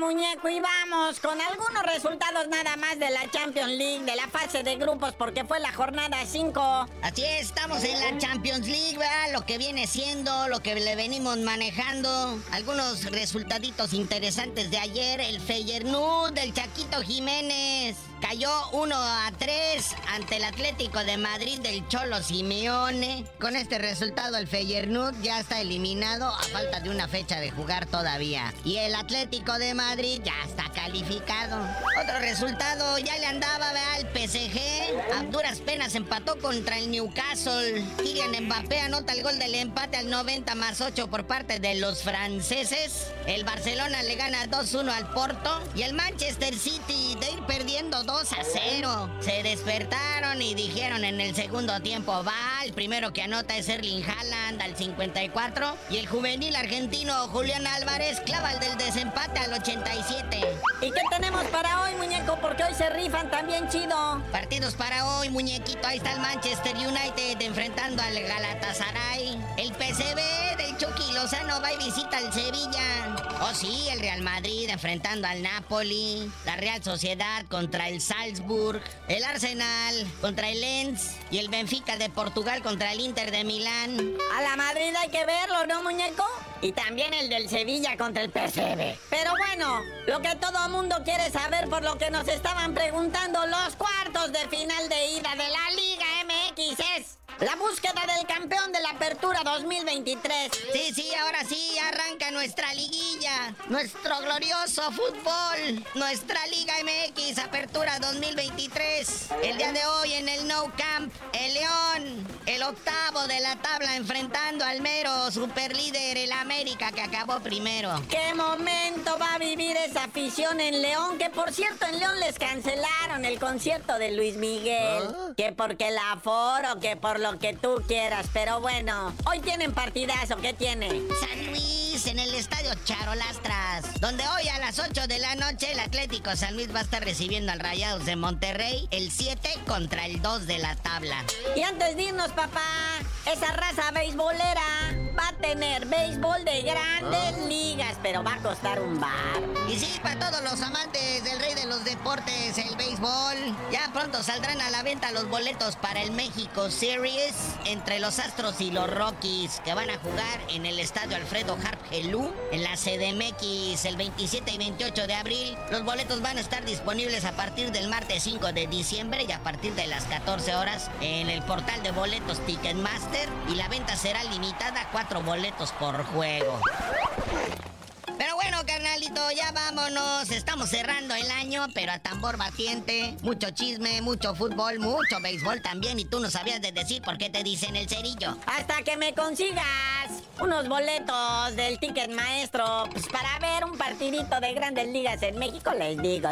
vámonos con algunos resultados nada más de la Champions League, de la fase de grupos, porque fue la jornada 5. Así es, estamos en la Champions League, ¿verdad? Lo que viene siendo, lo que le venimos manejando. Algunos resultaditos interesantes de ayer. El Feyenoord del Chaquito Jiménez. Cayó 1 a 3 ante el Atlético de Madrid del Cholo Simeone. Con este resultado el Feyenoord ya está eliminado a falta de una fecha de jugar todavía. Y el Atlético de Madrid ya está calificado. Otro resultado ya le andaba al PSG. A duras penas empató contra el Newcastle. Kylian Mbappé anota el gol del empate al 90 más 8 por parte de los franceses. El Barcelona le gana 2-1 al Porto. Y el Manchester City de ir perdiendo 2 a 0. Se despertaron y dijeron en el segundo tiempo, va, el primero que anota es Erling Haaland al 54 y el juvenil argentino Julián Álvarez clava el del desempate al 87. ¿Y qué tenemos para hoy, muñeco? Porque hoy se rifan también chido. Partidos para hoy, muñequito. Ahí está el Manchester United enfrentando al Galatasaray. El PCB del Chucky Lozano va y visita al Sevilla. Oh sí, el Real Madrid enfrentando al Napoli. La Real Sociedad contra el Salzburg, el Arsenal contra el Lens y el Benfica de Portugal contra el Inter de Milán. A la Madrid hay que verlo, ¿no, muñeco? Y también el del Sevilla contra el PSV. Pero bueno, lo que todo mundo quiere saber por lo que nos estaban preguntando los cuartos de final de ida de la Liga MX es la búsqueda del campeón de Apertura 2023. Sí, sí, ahora sí arranca nuestra liguilla, nuestro glorioso fútbol, nuestra Liga MX Apertura 2023. El día de hoy en el No Camp, el León, el octavo de la tabla enfrentando al mero superlíder, el América que acabó primero. ¿Qué momento va a vivir esa afición en León? Que por cierto en León les cancelaron el concierto de Luis Miguel. ¿Ah? Que porque el aforo, que por lo que tú quieras. Pero bueno, hoy tienen partidazo. ¿Qué tiene? San Luis en el estadio Charolastras, donde hoy a las 8 de la noche el Atlético San Luis va a estar recibiendo al Rayados de Monterrey, el 7 contra el 2 de la tabla. Y antes de irnos, papá, esa raza beisbolera tener béisbol de grandes ligas, pero va a costar un bar. Y sí, para todos los amantes del rey de los deportes, el béisbol, ya pronto saldrán a la venta los boletos para el México Series entre los Astros y los Rockies, que van a jugar en el estadio Alfredo Harp Helú, en la CDMX, el 27 y 28 de abril. Los boletos van a estar disponibles a partir del martes 5 de diciembre y a partir de las 14 horas en el portal de boletos Ticketmaster. Y la venta será limitada a cuatro boletos por juego. Pero bueno, carnalito, ya vámonos. Estamos cerrando el año, pero a tambor batiente. Mucho chisme, mucho fútbol, mucho béisbol también. Y tú no sabías de decir por qué te dicen el cerillo. Hasta que me consigas unos boletos del ticket maestro pues, para ver un partidito de grandes ligas en México, les digo.